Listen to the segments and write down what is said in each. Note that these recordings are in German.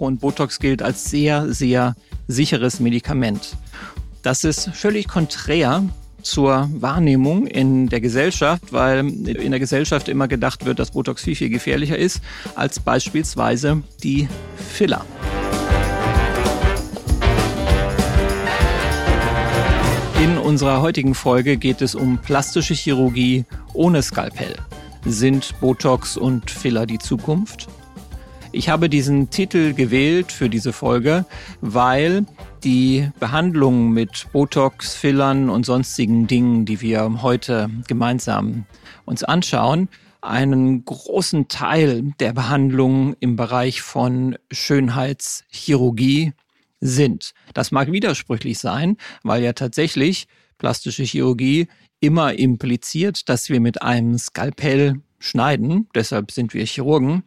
Und Botox gilt als sehr, sehr sicheres Medikament. Das ist völlig konträr zur Wahrnehmung in der Gesellschaft, weil in der Gesellschaft immer gedacht wird, dass Botox viel, viel gefährlicher ist als beispielsweise die Filler. In unserer heutigen Folge geht es um plastische Chirurgie ohne Skalpell. Sind Botox und Filler die Zukunft? Ich habe diesen Titel gewählt für diese Folge, weil die Behandlung mit Botox, Fillern und sonstigen Dingen, die wir heute gemeinsam uns anschauen, einen großen Teil der Behandlung im Bereich von Schönheitschirurgie sind. Das mag widersprüchlich sein, weil ja tatsächlich plastische Chirurgie immer impliziert, dass wir mit einem Skalpell schneiden. Deshalb sind wir Chirurgen.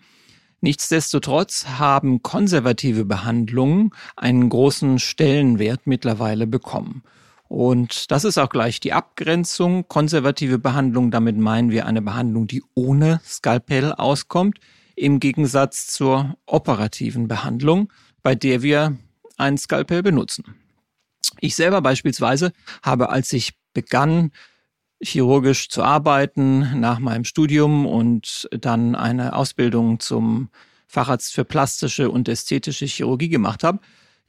Nichtsdestotrotz haben konservative Behandlungen einen großen Stellenwert mittlerweile bekommen. Und das ist auch gleich die Abgrenzung. Konservative Behandlung, damit meinen wir eine Behandlung, die ohne Skalpell auskommt, im Gegensatz zur operativen Behandlung, bei der wir ein Skalpell benutzen. Ich selber beispielsweise habe, als ich begann, chirurgisch zu arbeiten nach meinem Studium und dann eine Ausbildung zum Facharzt für plastische und ästhetische Chirurgie gemacht habe,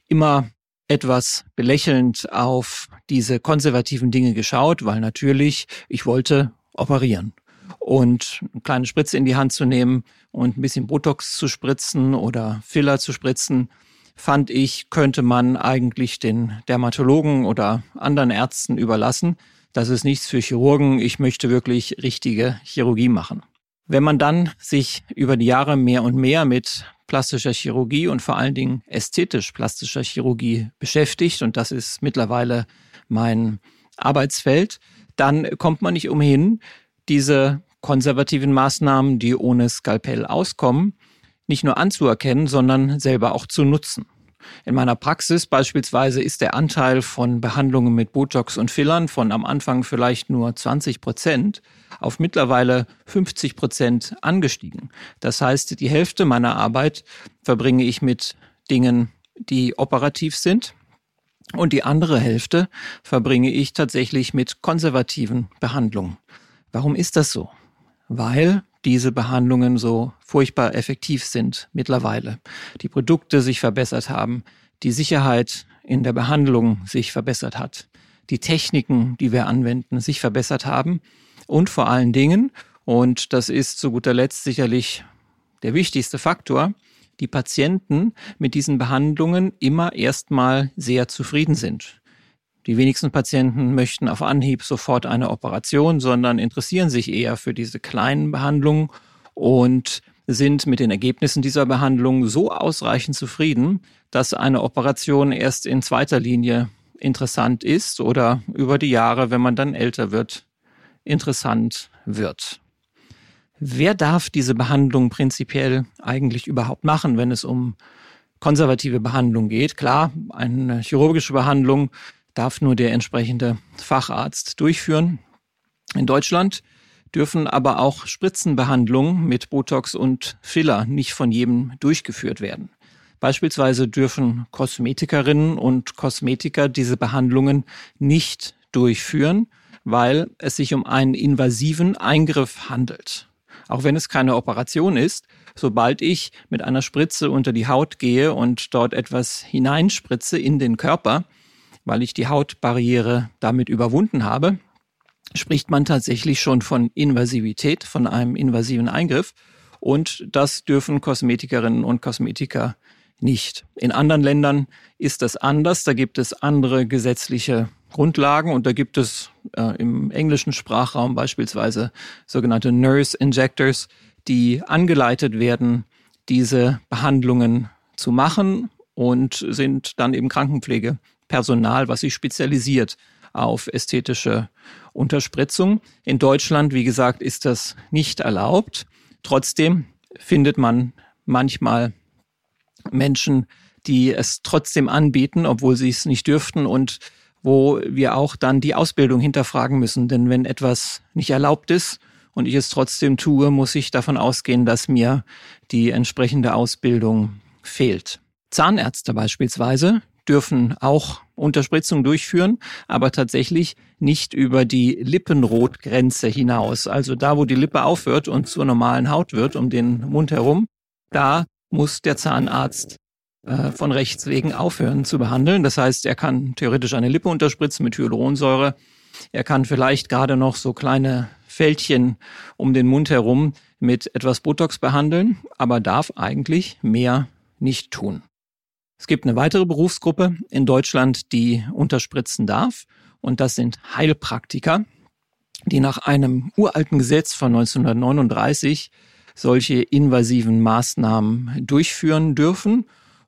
immer etwas belächelnd auf diese konservativen Dinge geschaut, weil natürlich ich wollte operieren. Und eine kleine Spritze in die Hand zu nehmen und ein bisschen Botox zu spritzen oder Filler zu spritzen, fand ich, könnte man eigentlich den Dermatologen oder anderen Ärzten überlassen. Das ist nichts für Chirurgen. Ich möchte wirklich richtige Chirurgie machen. Wenn man dann sich über die Jahre mehr und mehr mit plastischer Chirurgie und vor allen Dingen ästhetisch plastischer Chirurgie beschäftigt, und das ist mittlerweile mein Arbeitsfeld, dann kommt man nicht umhin, diese konservativen Maßnahmen, die ohne Skalpell auskommen, nicht nur anzuerkennen, sondern selber auch zu nutzen. In meiner Praxis beispielsweise ist der Anteil von Behandlungen mit Botox und Fillern von am Anfang vielleicht nur 20 Prozent auf mittlerweile 50 Prozent angestiegen. Das heißt, die Hälfte meiner Arbeit verbringe ich mit Dingen, die operativ sind. Und die andere Hälfte verbringe ich tatsächlich mit konservativen Behandlungen. Warum ist das so? Weil diese Behandlungen so furchtbar effektiv sind mittlerweile. Die Produkte sich verbessert haben, die Sicherheit in der Behandlung sich verbessert hat, die Techniken, die wir anwenden, sich verbessert haben und vor allen Dingen, und das ist zu guter Letzt sicherlich der wichtigste Faktor, die Patienten mit diesen Behandlungen immer erstmal sehr zufrieden sind. Die wenigsten Patienten möchten auf Anhieb sofort eine Operation, sondern interessieren sich eher für diese kleinen Behandlungen und sind mit den Ergebnissen dieser Behandlung so ausreichend zufrieden, dass eine Operation erst in zweiter Linie interessant ist oder über die Jahre, wenn man dann älter wird, interessant wird. Wer darf diese Behandlung prinzipiell eigentlich überhaupt machen, wenn es um konservative Behandlung geht? Klar, eine chirurgische Behandlung darf nur der entsprechende Facharzt durchführen. In Deutschland dürfen aber auch Spritzenbehandlungen mit Botox und Filler nicht von jedem durchgeführt werden. Beispielsweise dürfen Kosmetikerinnen und Kosmetiker diese Behandlungen nicht durchführen, weil es sich um einen invasiven Eingriff handelt. Auch wenn es keine Operation ist, sobald ich mit einer Spritze unter die Haut gehe und dort etwas hineinspritze in den Körper, weil ich die Hautbarriere damit überwunden habe, spricht man tatsächlich schon von Invasivität, von einem invasiven Eingriff. Und das dürfen Kosmetikerinnen und Kosmetiker nicht. In anderen Ländern ist das anders. Da gibt es andere gesetzliche Grundlagen und da gibt es äh, im englischen Sprachraum beispielsweise sogenannte Nurse Injectors, die angeleitet werden, diese Behandlungen zu machen und sind dann eben Krankenpflege Personal, was sich spezialisiert auf ästhetische Unterspritzung. In Deutschland, wie gesagt, ist das nicht erlaubt. Trotzdem findet man manchmal Menschen, die es trotzdem anbieten, obwohl sie es nicht dürften und wo wir auch dann die Ausbildung hinterfragen müssen. Denn wenn etwas nicht erlaubt ist und ich es trotzdem tue, muss ich davon ausgehen, dass mir die entsprechende Ausbildung fehlt. Zahnärzte beispielsweise dürfen auch Unterspritzung durchführen, aber tatsächlich nicht über die Lippenrotgrenze hinaus. Also da, wo die Lippe aufhört und zur normalen Haut wird, um den Mund herum, da muss der Zahnarzt äh, von Rechts wegen aufhören zu behandeln. Das heißt, er kann theoretisch eine Lippe unterspritzen mit Hyaluronsäure. Er kann vielleicht gerade noch so kleine Fältchen um den Mund herum mit etwas Botox behandeln, aber darf eigentlich mehr nicht tun. Es gibt eine weitere Berufsgruppe in Deutschland, die unterspritzen darf, und das sind Heilpraktiker, die nach einem uralten Gesetz von 1939 solche invasiven Maßnahmen durchführen dürfen.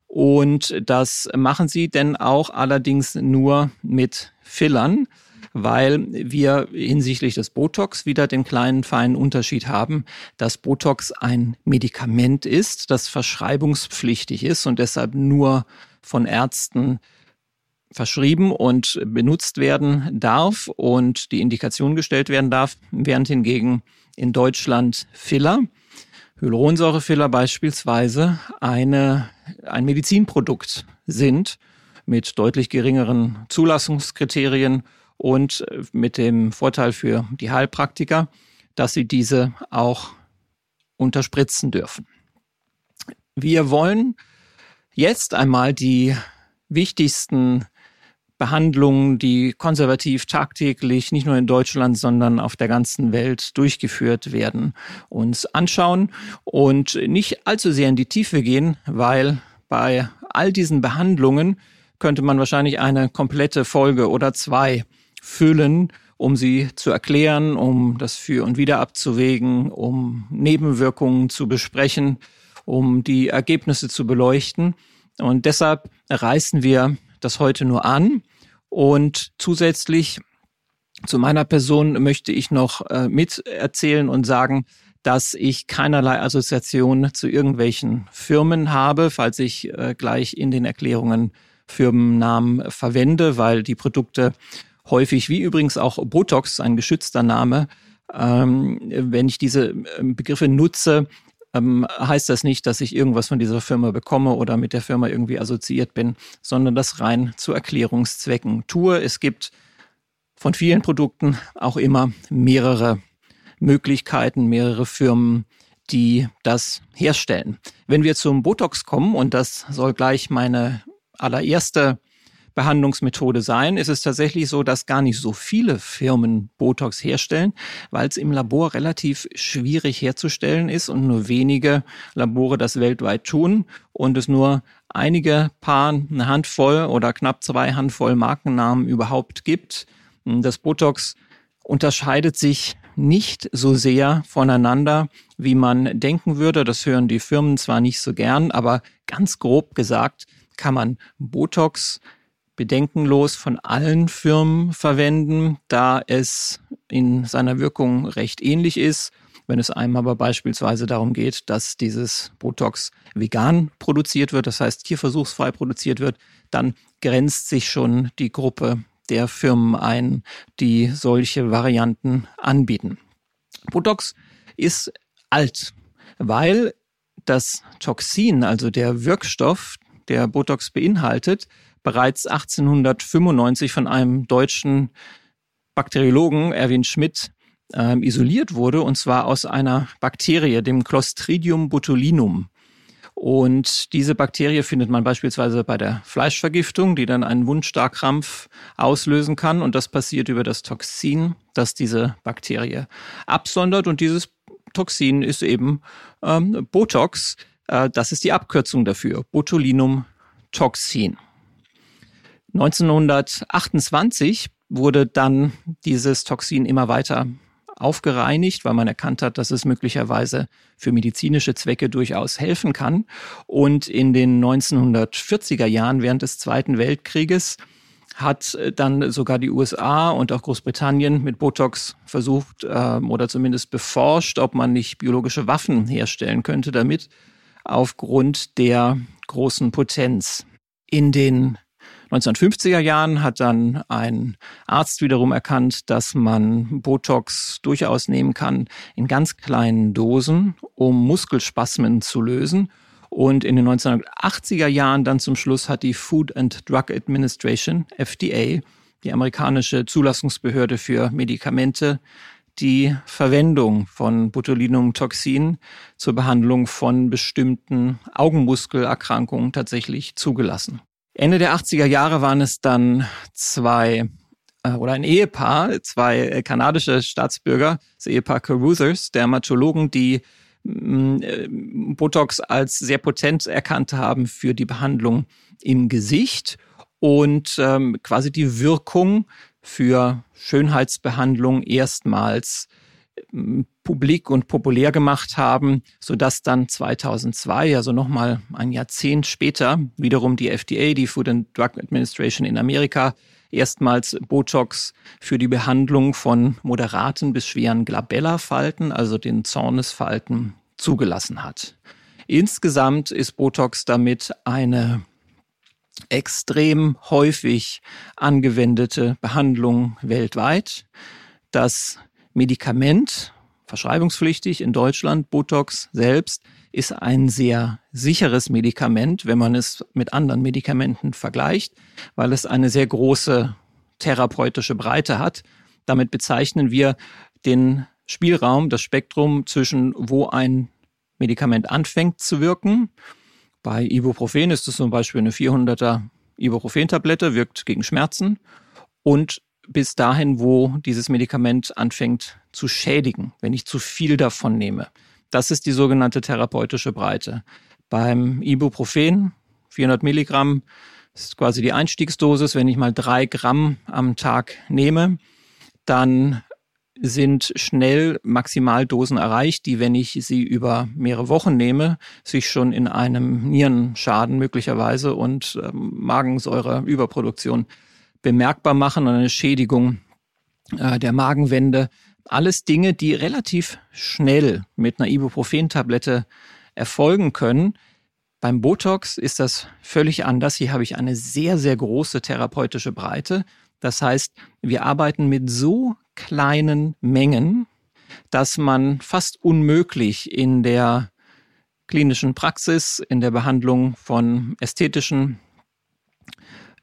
Und das machen sie denn auch allerdings nur mit Fillern weil wir hinsichtlich des Botox wieder den kleinen feinen Unterschied haben, dass Botox ein Medikament ist, das verschreibungspflichtig ist und deshalb nur von Ärzten verschrieben und benutzt werden darf und die Indikation gestellt werden darf, während hingegen in Deutschland Filler, Hyaluronsäurefiller beispielsweise, eine, ein Medizinprodukt sind mit deutlich geringeren Zulassungskriterien und äh, mit dem Vorteil für die Heilpraktiker, dass sie diese auch unterspritzen dürfen. Wir wollen jetzt einmal die wichtigsten Behandlungen, die konservativ tagtäglich nicht nur in Deutschland, sondern auf der ganzen Welt durchgeführt werden, uns anschauen und nicht allzu sehr in die Tiefe gehen, weil bei all diesen Behandlungen könnte man wahrscheinlich eine komplette Folge oder zwei füllen, um sie zu erklären, um das Für und Wider abzuwägen, um Nebenwirkungen zu besprechen, um die Ergebnisse zu beleuchten. Und deshalb reißen wir das heute nur an. Und zusätzlich zu meiner Person möchte ich noch äh, mit erzählen und sagen, dass ich keinerlei Assoziation zu irgendwelchen Firmen habe, falls ich äh, gleich in den Erklärungen Firmennamen verwende, weil die Produkte häufig, wie übrigens auch Botox, ein geschützter Name. Ähm, wenn ich diese ähm, Begriffe nutze, ähm, heißt das nicht, dass ich irgendwas von dieser Firma bekomme oder mit der Firma irgendwie assoziiert bin, sondern das rein zu Erklärungszwecken tue. Es gibt von vielen Produkten auch immer mehrere Möglichkeiten, mehrere Firmen, die das herstellen. Wenn wir zum Botox kommen, und das soll gleich meine allererste Behandlungsmethode sein, ist es tatsächlich so, dass gar nicht so viele Firmen Botox herstellen, weil es im Labor relativ schwierig herzustellen ist und nur wenige Labore das weltweit tun und es nur einige paar, eine Handvoll oder knapp zwei Handvoll Markennamen überhaupt gibt. Das Botox unterscheidet sich nicht so sehr voneinander, wie man denken würde. Das hören die Firmen zwar nicht so gern, aber ganz grob gesagt kann man Botox bedenkenlos von allen Firmen verwenden, da es in seiner Wirkung recht ähnlich ist. Wenn es einem aber beispielsweise darum geht, dass dieses Botox vegan produziert wird, das heißt tierversuchsfrei produziert wird, dann grenzt sich schon die Gruppe der Firmen ein, die solche Varianten anbieten. Botox ist alt, weil das Toxin, also der Wirkstoff, der Botox beinhaltet, bereits 1895 von einem deutschen Bakteriologen, Erwin Schmidt, äh, isoliert wurde, und zwar aus einer Bakterie, dem Clostridium botulinum. Und diese Bakterie findet man beispielsweise bei der Fleischvergiftung, die dann einen Wundstarkrampf auslösen kann. Und das passiert über das Toxin, das diese Bakterie absondert. Und dieses Toxin ist eben ähm, Botox. Äh, das ist die Abkürzung dafür, Botulinumtoxin. 1928 wurde dann dieses Toxin immer weiter aufgereinigt, weil man erkannt hat, dass es möglicherweise für medizinische Zwecke durchaus helfen kann. Und in den 1940er Jahren während des Zweiten Weltkrieges hat dann sogar die USA und auch Großbritannien mit Botox versucht äh, oder zumindest beforscht, ob man nicht biologische Waffen herstellen könnte damit, aufgrund der großen Potenz. In den 1950er Jahren hat dann ein Arzt wiederum erkannt, dass man Botox durchaus nehmen kann in ganz kleinen Dosen, um Muskelspasmen zu lösen. Und in den 1980er Jahren dann zum Schluss hat die Food and Drug Administration, FDA, die amerikanische Zulassungsbehörde für Medikamente, die Verwendung von Botulinumtoxin zur Behandlung von bestimmten Augenmuskelerkrankungen tatsächlich zugelassen. Ende der 80er Jahre waren es dann zwei äh, oder ein Ehepaar, zwei äh, kanadische Staatsbürger, das Ehepaar Caruthers, Dermatologen, die mm, äh, Botox als sehr potent erkannt haben für die Behandlung im Gesicht und ähm, quasi die Wirkung für Schönheitsbehandlung erstmals publik und populär gemacht haben, so dass dann 2002, also nochmal ein Jahrzehnt später, wiederum die FDA, die Food and Drug Administration in Amerika, erstmals Botox für die Behandlung von moderaten bis schweren Glabella-Falten, also den Zornesfalten, zugelassen hat. Insgesamt ist Botox damit eine extrem häufig angewendete Behandlung weltweit. Das Medikament, verschreibungspflichtig in Deutschland, Botox selbst, ist ein sehr sicheres Medikament, wenn man es mit anderen Medikamenten vergleicht, weil es eine sehr große therapeutische Breite hat. Damit bezeichnen wir den Spielraum, das Spektrum zwischen, wo ein Medikament anfängt zu wirken bei Ibuprofen ist es zum Beispiel eine 400er Ibuprofen-Tablette, wirkt gegen Schmerzen und bis dahin, wo dieses Medikament anfängt zu schädigen, wenn ich zu viel davon nehme. Das ist die sogenannte therapeutische Breite. Beim Ibuprofen 400 Milligramm ist quasi die Einstiegsdosis. Wenn ich mal drei Gramm am Tag nehme, dann sind schnell Maximaldosen erreicht, die, wenn ich sie über mehrere Wochen nehme, sich schon in einem Nierenschaden möglicherweise und ähm, Magensäureüberproduktion bemerkbar machen und eine Schädigung äh, der Magenwände. Alles Dinge, die relativ schnell mit einer Ibuprofen-Tablette erfolgen können. Beim Botox ist das völlig anders. Hier habe ich eine sehr, sehr große therapeutische Breite. Das heißt, wir arbeiten mit so kleinen Mengen, dass man fast unmöglich in der klinischen Praxis, in der Behandlung von ästhetischen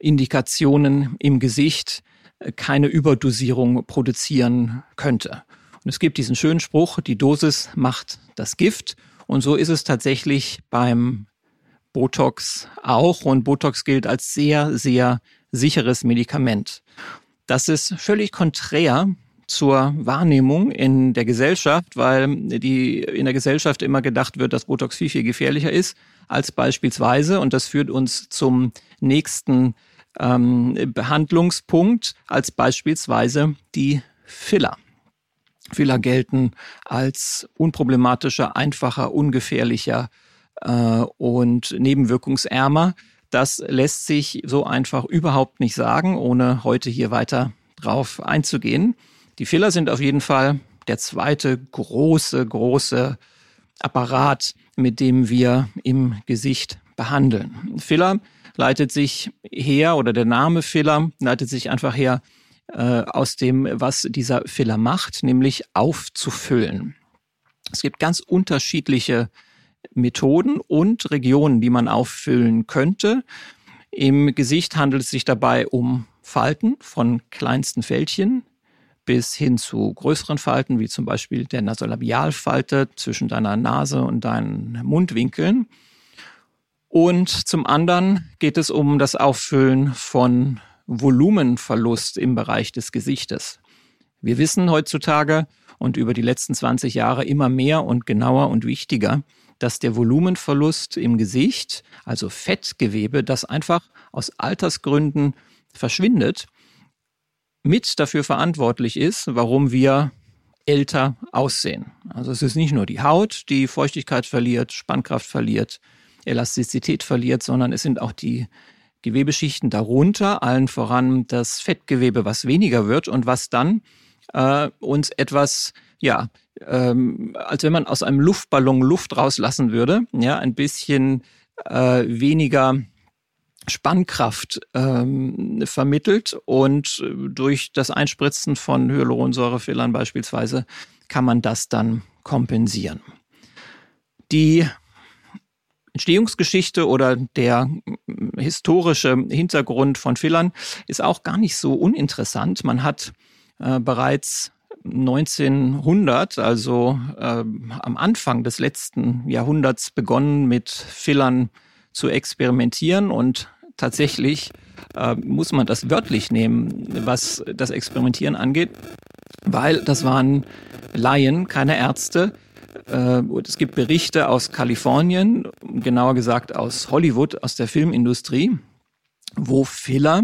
Indikationen im Gesicht äh, keine Überdosierung produzieren könnte. Und es gibt diesen schönen Spruch, die Dosis macht das Gift. Und so ist es tatsächlich beim Botox auch. Und Botox gilt als sehr, sehr sicheres Medikament. Das ist völlig konträr zur Wahrnehmung in der Gesellschaft, weil die in der Gesellschaft immer gedacht wird, dass Botox viel, viel gefährlicher ist als beispielsweise, und das führt uns zum nächsten ähm, Behandlungspunkt, als beispielsweise die Filler. Filler gelten als unproblematischer, einfacher, ungefährlicher äh, und nebenwirkungsärmer. Das lässt sich so einfach überhaupt nicht sagen, ohne heute hier weiter drauf einzugehen. Die Filler sind auf jeden Fall der zweite große, große Apparat, mit dem wir im Gesicht behandeln. Filler leitet sich her, oder der Name Filler leitet sich einfach her äh, aus dem, was dieser Filler macht, nämlich aufzufüllen. Es gibt ganz unterschiedliche Methoden und Regionen, die man auffüllen könnte. Im Gesicht handelt es sich dabei um Falten von kleinsten Fältchen bis hin zu größeren Falten, wie zum Beispiel der Nasolabialfalte zwischen deiner Nase und deinen Mundwinkeln. Und zum anderen geht es um das Auffüllen von Volumenverlust im Bereich des Gesichtes. Wir wissen heutzutage und über die letzten 20 Jahre immer mehr und genauer und wichtiger, dass der Volumenverlust im Gesicht, also Fettgewebe, das einfach aus Altersgründen verschwindet, mit dafür verantwortlich ist, warum wir älter aussehen. Also es ist nicht nur die Haut, die Feuchtigkeit verliert, Spannkraft verliert, Elastizität verliert, sondern es sind auch die Gewebeschichten darunter, allen voran das Fettgewebe, was weniger wird und was dann äh, uns etwas, ja, ähm, als wenn man aus einem Luftballon Luft rauslassen würde, ja, ein bisschen äh, weniger Spannkraft ähm, vermittelt und durch das Einspritzen von Hyaluronsäurefillern beispielsweise kann man das dann kompensieren. Die Entstehungsgeschichte oder der historische Hintergrund von Fillern ist auch gar nicht so uninteressant. Man hat äh, bereits 1900, also äh, am Anfang des letzten Jahrhunderts, begonnen mit Fillern zu experimentieren und tatsächlich äh, muss man das wörtlich nehmen, was das Experimentieren angeht, weil das waren Laien, keine Ärzte. Äh, es gibt Berichte aus Kalifornien, genauer gesagt aus Hollywood, aus der Filmindustrie, wo Filler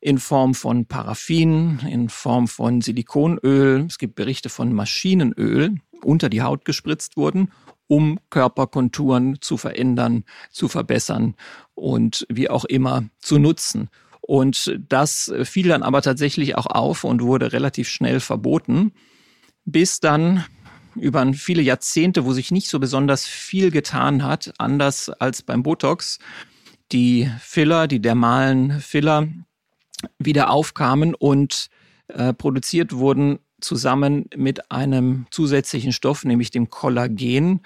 in Form von Paraffin, in Form von Silikonöl, es gibt Berichte von Maschinenöl unter die Haut gespritzt wurden, um Körperkonturen zu verändern, zu verbessern und wie auch immer zu nutzen. Und das fiel dann aber tatsächlich auch auf und wurde relativ schnell verboten, bis dann über viele Jahrzehnte, wo sich nicht so besonders viel getan hat, anders als beim Botox, die Filler, die dermalen Filler wieder aufkamen und äh, produziert wurden zusammen mit einem zusätzlichen Stoff, nämlich dem Kollagen,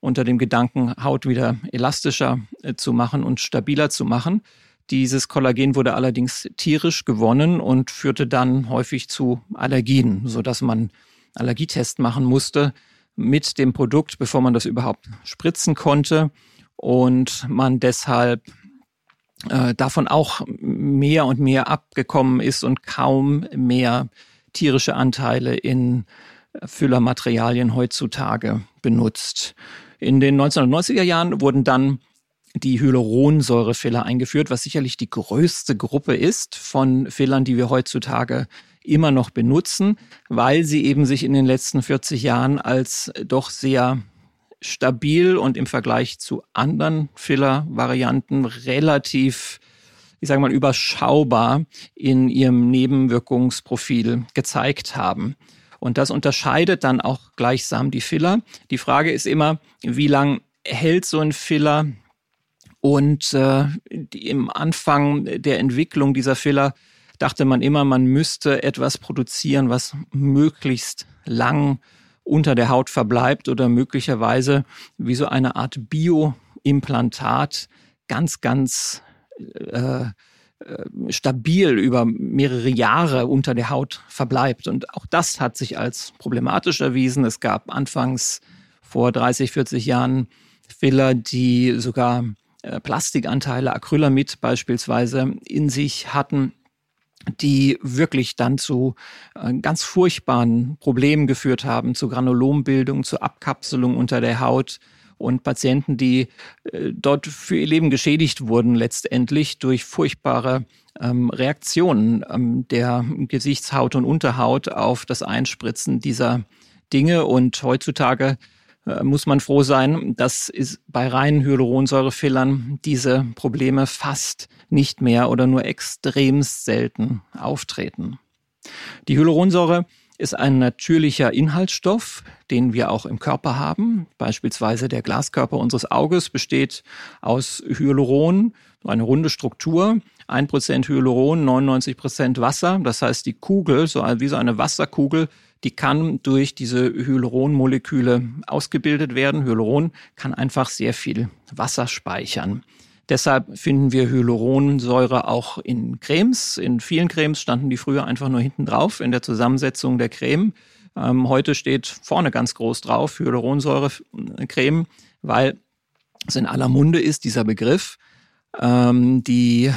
unter dem Gedanken, Haut wieder elastischer äh, zu machen und stabiler zu machen. Dieses Kollagen wurde allerdings tierisch gewonnen und führte dann häufig zu Allergien, so dass man Allergietest machen musste mit dem Produkt, bevor man das überhaupt spritzen konnte und man deshalb äh, davon auch mehr und mehr abgekommen ist und kaum mehr tierische Anteile in Füllermaterialien heutzutage benutzt. In den 1990er Jahren wurden dann die Hyaluronsäurefiller eingeführt, was sicherlich die größte Gruppe ist von Fillern, die wir heutzutage immer noch benutzen, weil sie eben sich in den letzten 40 Jahren als doch sehr stabil und im Vergleich zu anderen Filler-Varianten relativ, ich sage mal, überschaubar in ihrem Nebenwirkungsprofil gezeigt haben. Und das unterscheidet dann auch gleichsam die Filler. Die Frage ist immer, wie lang hält so ein Filler? Und äh, im Anfang der Entwicklung dieser Filler dachte man immer, man müsste etwas produzieren, was möglichst lang unter der Haut verbleibt oder möglicherweise wie so eine Art Bioimplantat ganz, ganz äh, äh, stabil über mehrere Jahre unter der Haut verbleibt. Und auch das hat sich als problematisch erwiesen. Es gab anfangs vor 30, 40 Jahren Filler, die sogar äh, Plastikanteile, Acrylamid beispielsweise in sich hatten die wirklich dann zu äh, ganz furchtbaren Problemen geführt haben, zu Granulombildung, zu Abkapselung unter der Haut und Patienten, die äh, dort für ihr Leben geschädigt wurden, letztendlich durch furchtbare ähm, Reaktionen ähm, der Gesichtshaut und Unterhaut auf das Einspritzen dieser Dinge. Und heutzutage äh, muss man froh sein, dass bei reinen Hyaluronsäurefillern diese Probleme fast nicht mehr oder nur extremst selten auftreten. Die Hyaluronsäure ist ein natürlicher Inhaltsstoff, den wir auch im Körper haben. Beispielsweise der Glaskörper unseres Auges besteht aus Hyaluron, eine runde Struktur, 1% Hyaluron, 99% Wasser. Das heißt, die Kugel, so wie so eine Wasserkugel, die kann durch diese Hyaluronmoleküle ausgebildet werden. Hyaluron kann einfach sehr viel Wasser speichern. Deshalb finden wir Hyaluronsäure auch in Cremes. In vielen Cremes standen die früher einfach nur hinten drauf in der Zusammensetzung der Creme. Ähm, heute steht vorne ganz groß drauf Hyaluronsäure-Creme, weil es in aller Munde ist, dieser Begriff. Ähm, die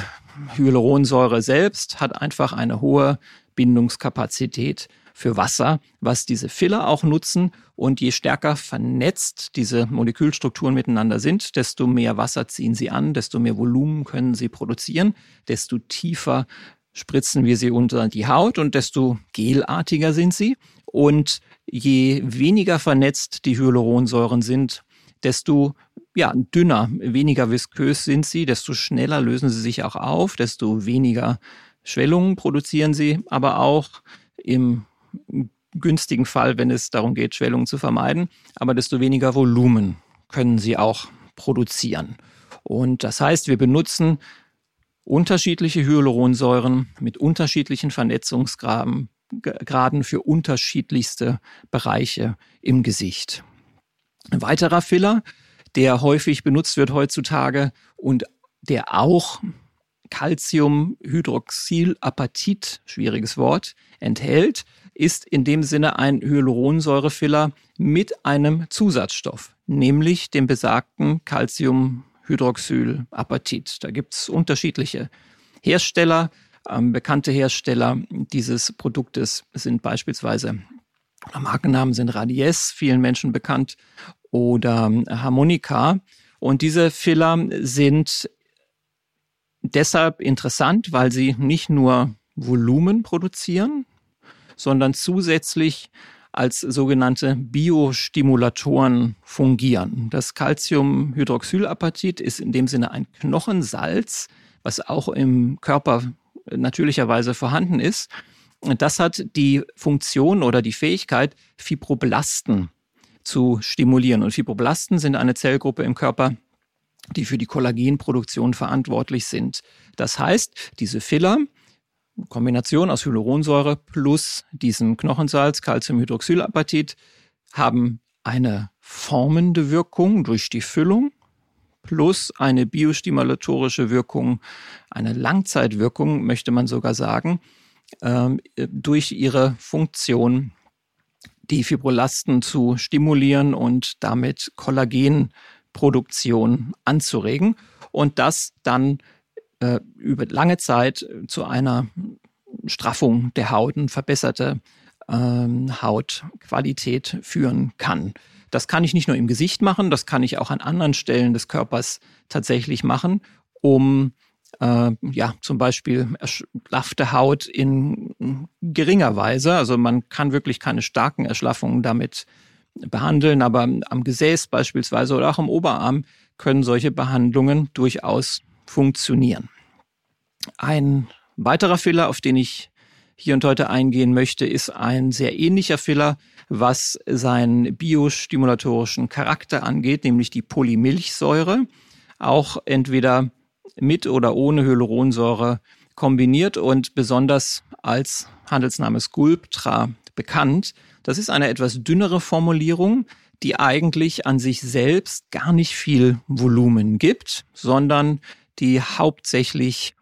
Hyaluronsäure selbst hat einfach eine hohe Bindungskapazität für Wasser, was diese Filler auch nutzen. Und je stärker vernetzt diese Molekülstrukturen miteinander sind, desto mehr Wasser ziehen sie an, desto mehr Volumen können sie produzieren, desto tiefer spritzen wir sie unter die Haut und desto gelartiger sind sie. Und je weniger vernetzt die Hyaluronsäuren sind, desto ja, dünner, weniger viskös sind sie, desto schneller lösen sie sich auch auf, desto weniger Schwellungen produzieren sie, aber auch im günstigen Fall, wenn es darum geht, Schwellungen zu vermeiden, aber desto weniger Volumen können sie auch produzieren. Und das heißt, wir benutzen unterschiedliche Hyaluronsäuren mit unterschiedlichen Vernetzungsgraden für unterschiedlichste Bereiche im Gesicht. Ein weiterer Filler, der häufig benutzt wird heutzutage und der auch Calciumhydroxylapatit, schwieriges Wort, enthält, ist in dem Sinne ein Hyaluronsäurefiller mit einem Zusatzstoff, nämlich dem besagten Calciumhydroxylapatit. Da gibt es unterschiedliche Hersteller. Ähm, bekannte Hersteller dieses Produktes sind beispielsweise, Markennamen sind Radies, vielen Menschen bekannt, oder Harmonica. Und diese Filler sind deshalb interessant, weil sie nicht nur Volumen produzieren, sondern zusätzlich als sogenannte Biostimulatoren fungieren. Das Calciumhydroxylapatit ist in dem Sinne ein Knochensalz, was auch im Körper natürlicherweise vorhanden ist. Das hat die Funktion oder die Fähigkeit, Fibroblasten zu stimulieren. Und Fibroblasten sind eine Zellgruppe im Körper, die für die Kollagenproduktion verantwortlich sind. Das heißt, diese Filler, Kombination aus Hyaluronsäure plus diesem Knochensalz, Calciumhydroxylapatit, haben eine formende Wirkung durch die Füllung plus eine biostimulatorische Wirkung, eine Langzeitwirkung, möchte man sogar sagen, ähm, durch ihre Funktion, die Fibrolasten zu stimulieren und damit Kollagenproduktion anzuregen und das dann äh, über lange Zeit zu einer Straffung der Haut, und verbesserte ähm, Hautqualität führen kann. Das kann ich nicht nur im Gesicht machen, das kann ich auch an anderen Stellen des Körpers tatsächlich machen, um äh, ja zum Beispiel erschlaffte Haut in geringer Weise, also man kann wirklich keine starken Erschlaffungen damit behandeln, aber am Gesäß beispielsweise oder auch am Oberarm können solche Behandlungen durchaus funktionieren. Ein weiterer Filler, auf den ich hier und heute eingehen möchte, ist ein sehr ähnlicher Filler, was seinen biostimulatorischen Charakter angeht, nämlich die Polymilchsäure, auch entweder mit oder ohne Hyaluronsäure kombiniert und besonders als Handelsname Sculptra bekannt. Das ist eine etwas dünnere Formulierung, die eigentlich an sich selbst gar nicht viel Volumen gibt, sondern die hauptsächlich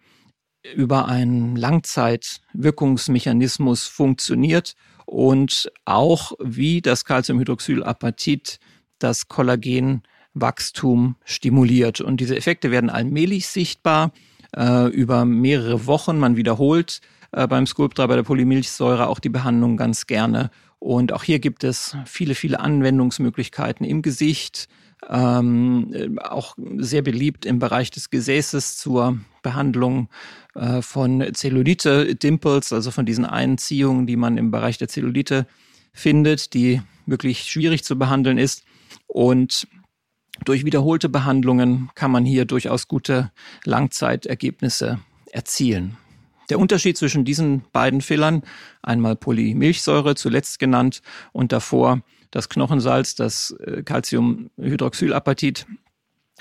über einen Langzeitwirkungsmechanismus funktioniert und auch wie das Calciumhydroxylapatit das Kollagenwachstum stimuliert. Und diese Effekte werden allmählich sichtbar äh, über mehrere Wochen. Man wiederholt äh, beim Sculptra, bei der Polymilchsäure auch die Behandlung ganz gerne. Und auch hier gibt es viele, viele Anwendungsmöglichkeiten im Gesicht, ähm, auch sehr beliebt im Bereich des Gesäßes zur Behandlung äh, von Zellulite, Dimples, also von diesen Einziehungen, die man im Bereich der Zellulite findet, die wirklich schwierig zu behandeln ist. Und durch wiederholte Behandlungen kann man hier durchaus gute Langzeitergebnisse erzielen. Der Unterschied zwischen diesen beiden Fillern, einmal Polymilchsäure zuletzt genannt und davor das Knochensalz, das äh, Calciumhydroxylapatit,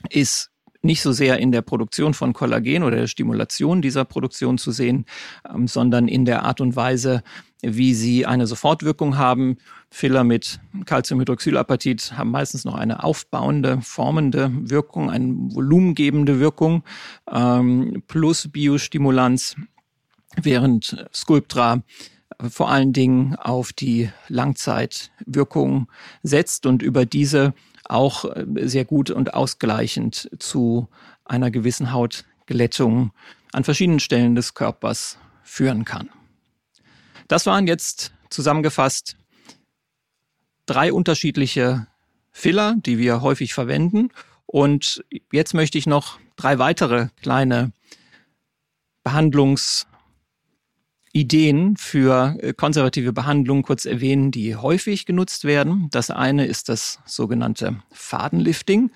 ist nicht so sehr in der Produktion von Kollagen oder der Stimulation dieser Produktion zu sehen, ähm, sondern in der Art und Weise, wie sie eine Sofortwirkung haben. Filler mit Calciumhydroxylapatit haben meistens noch eine aufbauende, formende Wirkung, eine volumengebende Wirkung ähm, plus Biostimulanz, während Sculptra vor allen Dingen auf die Langzeitwirkung setzt und über diese auch äh, sehr gut und ausgleichend zu einer gewissen Hautglättung an verschiedenen Stellen des Körpers führen kann. Das waren jetzt zusammengefasst drei unterschiedliche Filler, die wir häufig verwenden. Und jetzt möchte ich noch drei weitere kleine Behandlungs- Ideen für äh, konservative Behandlung kurz erwähnen, die häufig genutzt werden. Das eine ist das sogenannte Fadenlifting.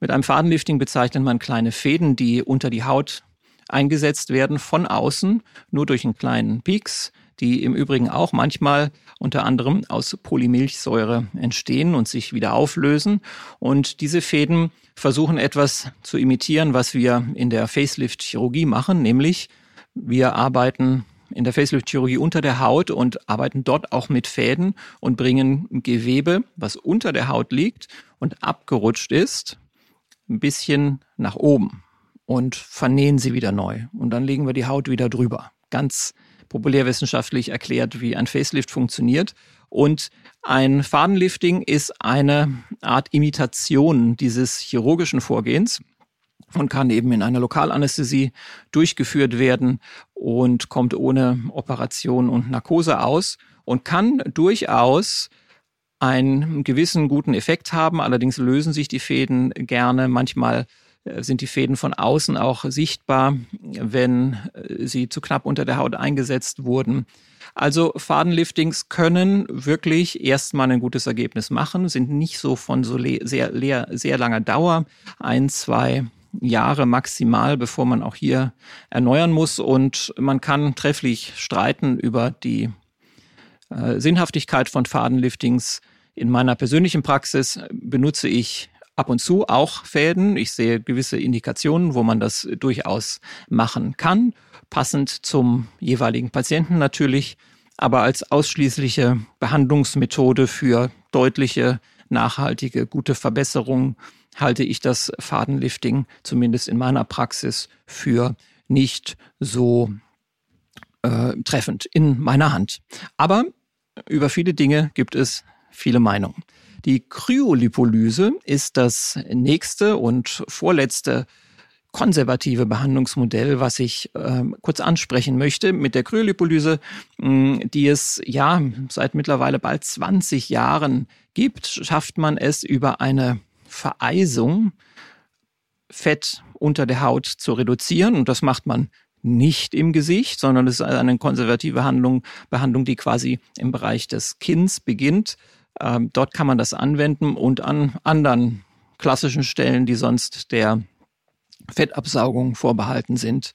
Mit einem Fadenlifting bezeichnet man kleine Fäden, die unter die Haut eingesetzt werden von außen, nur durch einen kleinen Peaks, die im Übrigen auch manchmal unter anderem aus Polymilchsäure entstehen und sich wieder auflösen. Und diese Fäden versuchen etwas zu imitieren, was wir in der Facelift-Chirurgie machen, nämlich wir arbeiten in der Facelift-Chirurgie unter der Haut und arbeiten dort auch mit Fäden und bringen Gewebe, was unter der Haut liegt und abgerutscht ist, ein bisschen nach oben und vernähen sie wieder neu. Und dann legen wir die Haut wieder drüber. Ganz populärwissenschaftlich erklärt, wie ein Facelift funktioniert. Und ein Fadenlifting ist eine Art Imitation dieses chirurgischen Vorgehens und kann eben in einer Lokalanästhesie durchgeführt werden und kommt ohne Operation und Narkose aus und kann durchaus einen gewissen guten Effekt haben. Allerdings lösen sich die Fäden gerne. Manchmal äh, sind die Fäden von außen auch sichtbar, wenn äh, sie zu knapp unter der Haut eingesetzt wurden. Also Fadenliftings können wirklich erstmal ein gutes Ergebnis machen, sind nicht so von so sehr, sehr langer Dauer, ein, zwei Jahre maximal, bevor man auch hier erneuern muss. Und man kann trefflich streiten über die äh, Sinnhaftigkeit von Fadenliftings. In meiner persönlichen Praxis benutze ich ab und zu auch Fäden. Ich sehe gewisse Indikationen, wo man das durchaus machen kann, passend zum jeweiligen Patienten natürlich, aber als ausschließliche Behandlungsmethode für deutliche, nachhaltige, gute Verbesserungen halte ich das Fadenlifting zumindest in meiner Praxis für nicht so äh, treffend in meiner Hand. Aber über viele Dinge gibt es viele Meinungen. Die Kryolipolyse ist das nächste und vorletzte konservative Behandlungsmodell, was ich äh, kurz ansprechen möchte. Mit der Kryolipolyse, mh, die es ja seit mittlerweile bald 20 Jahren gibt, schafft man es über eine Vereisung Fett unter der Haut zu reduzieren. Und das macht man nicht im Gesicht, sondern es ist eine konservative Handlung, Behandlung, die quasi im Bereich des Kinns beginnt. Ähm, dort kann man das anwenden und an anderen klassischen Stellen, die sonst der Fettabsaugung vorbehalten sind,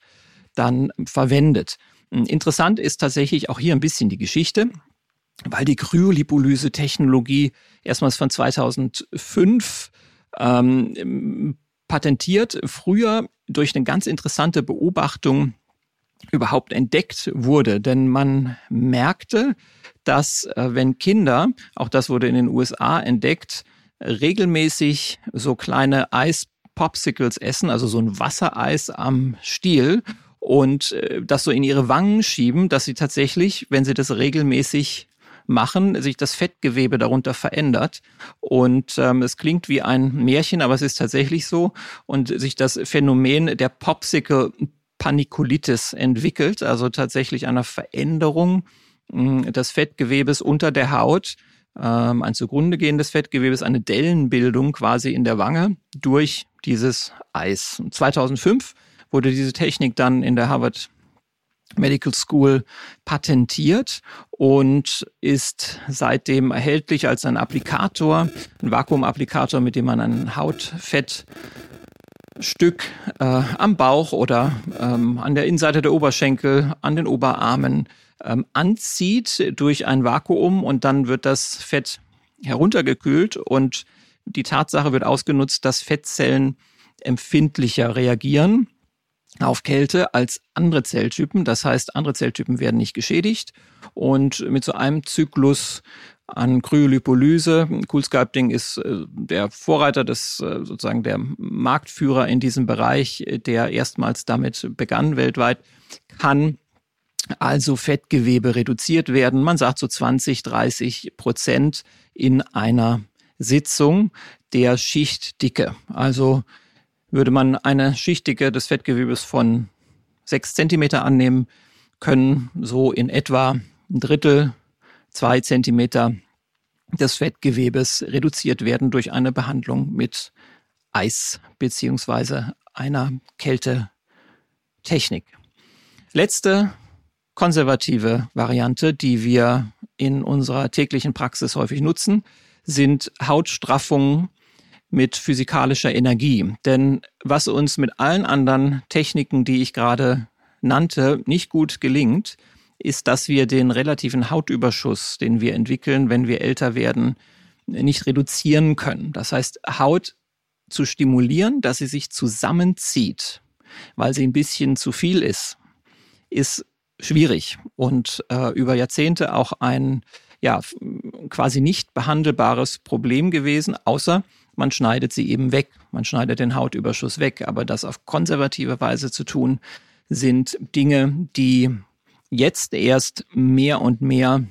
dann verwendet. Interessant ist tatsächlich auch hier ein bisschen die Geschichte weil die Kryolipolyse-Technologie erstmals von 2005 ähm, patentiert, früher durch eine ganz interessante Beobachtung überhaupt entdeckt wurde. Denn man merkte, dass äh, wenn Kinder, auch das wurde in den USA entdeckt, regelmäßig so kleine Eispopsicles essen, also so ein Wassereis am Stiel und äh, das so in ihre Wangen schieben, dass sie tatsächlich, wenn sie das regelmäßig machen, sich das Fettgewebe darunter verändert. Und ähm, es klingt wie ein Märchen, aber es ist tatsächlich so. Und sich das Phänomen der Popsicle Panikulitis entwickelt, also tatsächlich einer Veränderung hm, des Fettgewebes unter der Haut, ähm, ein zugrunde gehendes Fettgewebes, eine Dellenbildung quasi in der Wange durch dieses Eis. 2005 wurde diese Technik dann in der Harvard Medical School patentiert und ist seitdem erhältlich als ein Applikator, ein Vakuumapplikator, mit dem man ein Hautfettstück äh, am Bauch oder ähm, an der Innenseite der Oberschenkel, an den Oberarmen ähm, anzieht durch ein Vakuum und dann wird das Fett heruntergekühlt und die Tatsache wird ausgenutzt, dass Fettzellen empfindlicher reagieren auf Kälte als andere Zelltypen. Das heißt, andere Zelltypen werden nicht geschädigt. Und mit so einem Zyklus an Kryolipolyse, CoolSculpting ist äh, der Vorreiter des, äh, sozusagen der Marktführer in diesem Bereich, der erstmals damit begann weltweit, kann also Fettgewebe reduziert werden. Man sagt so 20, 30 Prozent in einer Sitzung der Schichtdicke. Also würde man eine Schichtdicke des Fettgewebes von sechs Zentimeter annehmen, können so in etwa ein Drittel, zwei Zentimeter des Fettgewebes reduziert werden durch eine Behandlung mit Eis beziehungsweise einer Kältetechnik. Letzte konservative Variante, die wir in unserer täglichen Praxis häufig nutzen, sind Hautstraffungen mit physikalischer Energie. Denn was uns mit allen anderen Techniken, die ich gerade nannte, nicht gut gelingt, ist, dass wir den relativen Hautüberschuss, den wir entwickeln, wenn wir älter werden, nicht reduzieren können. Das heißt, Haut zu stimulieren, dass sie sich zusammenzieht, weil sie ein bisschen zu viel ist, ist schwierig und äh, über Jahrzehnte auch ein ja quasi nicht behandelbares Problem gewesen, außer man schneidet sie eben weg. Man schneidet den Hautüberschuss weg. Aber das auf konservative Weise zu tun, sind Dinge, die jetzt erst mehr und mehr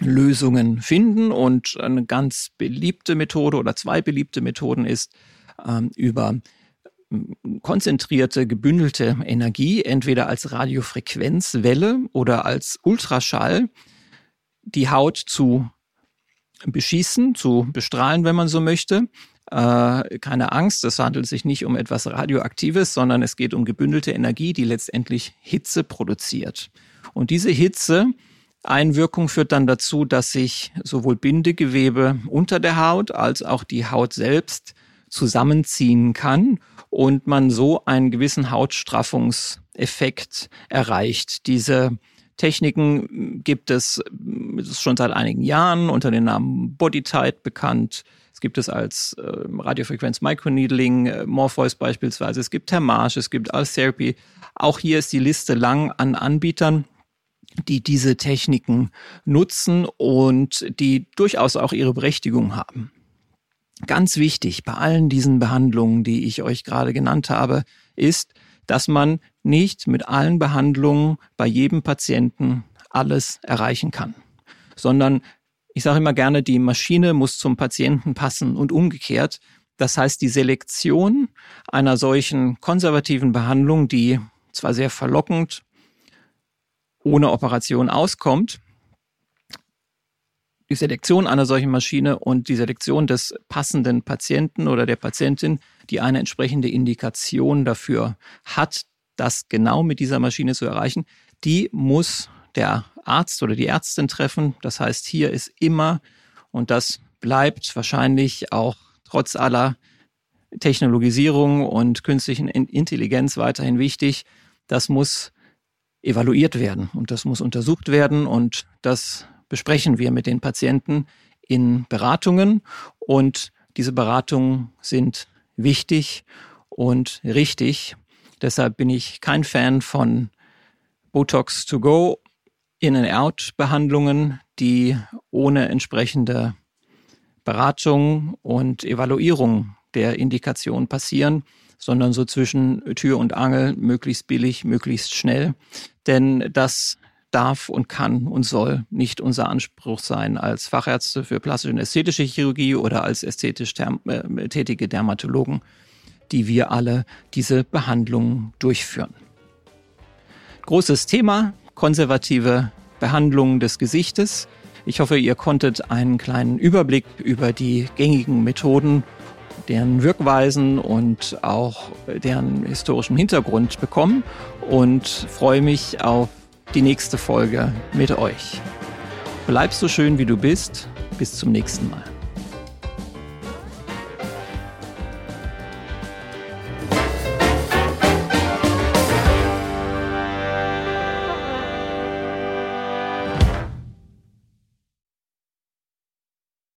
Lösungen finden. Und eine ganz beliebte Methode oder zwei beliebte Methoden ist ähm, über konzentrierte, gebündelte Energie, entweder als Radiofrequenzwelle oder als Ultraschall, die Haut zu beschießen, zu bestrahlen, wenn man so möchte. Äh, keine Angst, es handelt sich nicht um etwas Radioaktives, sondern es geht um gebündelte Energie, die letztendlich Hitze produziert. Und diese Hitze Einwirkung führt dann dazu, dass sich sowohl Bindegewebe unter der Haut als auch die Haut selbst zusammenziehen kann und man so einen gewissen Hautstraffungseffekt erreicht. Diese Techniken gibt es schon seit einigen Jahren unter dem Namen Bodytight bekannt. Es gibt es als äh, Radiofrequenz Microneedling, äh, Morpheus beispielsweise. Es gibt Thermage, es gibt Alt Therapy. Auch hier ist die Liste lang an Anbietern, die diese Techniken nutzen und die durchaus auch ihre Berechtigung haben. Ganz wichtig bei allen diesen Behandlungen, die ich euch gerade genannt habe, ist, dass man nicht mit allen Behandlungen bei jedem Patienten alles erreichen kann, sondern ich sage immer gerne, die Maschine muss zum Patienten passen und umgekehrt. Das heißt, die Selektion einer solchen konservativen Behandlung, die zwar sehr verlockend ohne Operation auskommt, die Selektion einer solchen Maschine und die Selektion des passenden Patienten oder der Patientin, die eine entsprechende Indikation dafür hat, das genau mit dieser Maschine zu erreichen, die muss der Arzt oder die Ärztin treffen. Das heißt, hier ist immer, und das bleibt wahrscheinlich auch trotz aller Technologisierung und künstlichen Intelligenz weiterhin wichtig, das muss evaluiert werden und das muss untersucht werden und das besprechen wir mit den Patienten in Beratungen und diese Beratungen sind wichtig und richtig. Deshalb bin ich kein Fan von Botox to go In-and-Out-Behandlungen, die ohne entsprechende Beratung und Evaluierung der Indikation passieren, sondern so zwischen Tür und Angel möglichst billig, möglichst schnell. Denn das darf und kann und soll nicht unser Anspruch sein als Fachärzte für plastische und ästhetische Chirurgie oder als ästhetisch äh, tätige Dermatologen, die wir alle diese Behandlungen durchführen. Großes Thema, konservative Behandlung des Gesichtes. Ich hoffe, ihr konntet einen kleinen Überblick über die gängigen Methoden, deren Wirkweisen und auch deren historischen Hintergrund bekommen und freue mich auf die nächste Folge mit euch. Bleib so schön wie du bist. Bis zum nächsten Mal.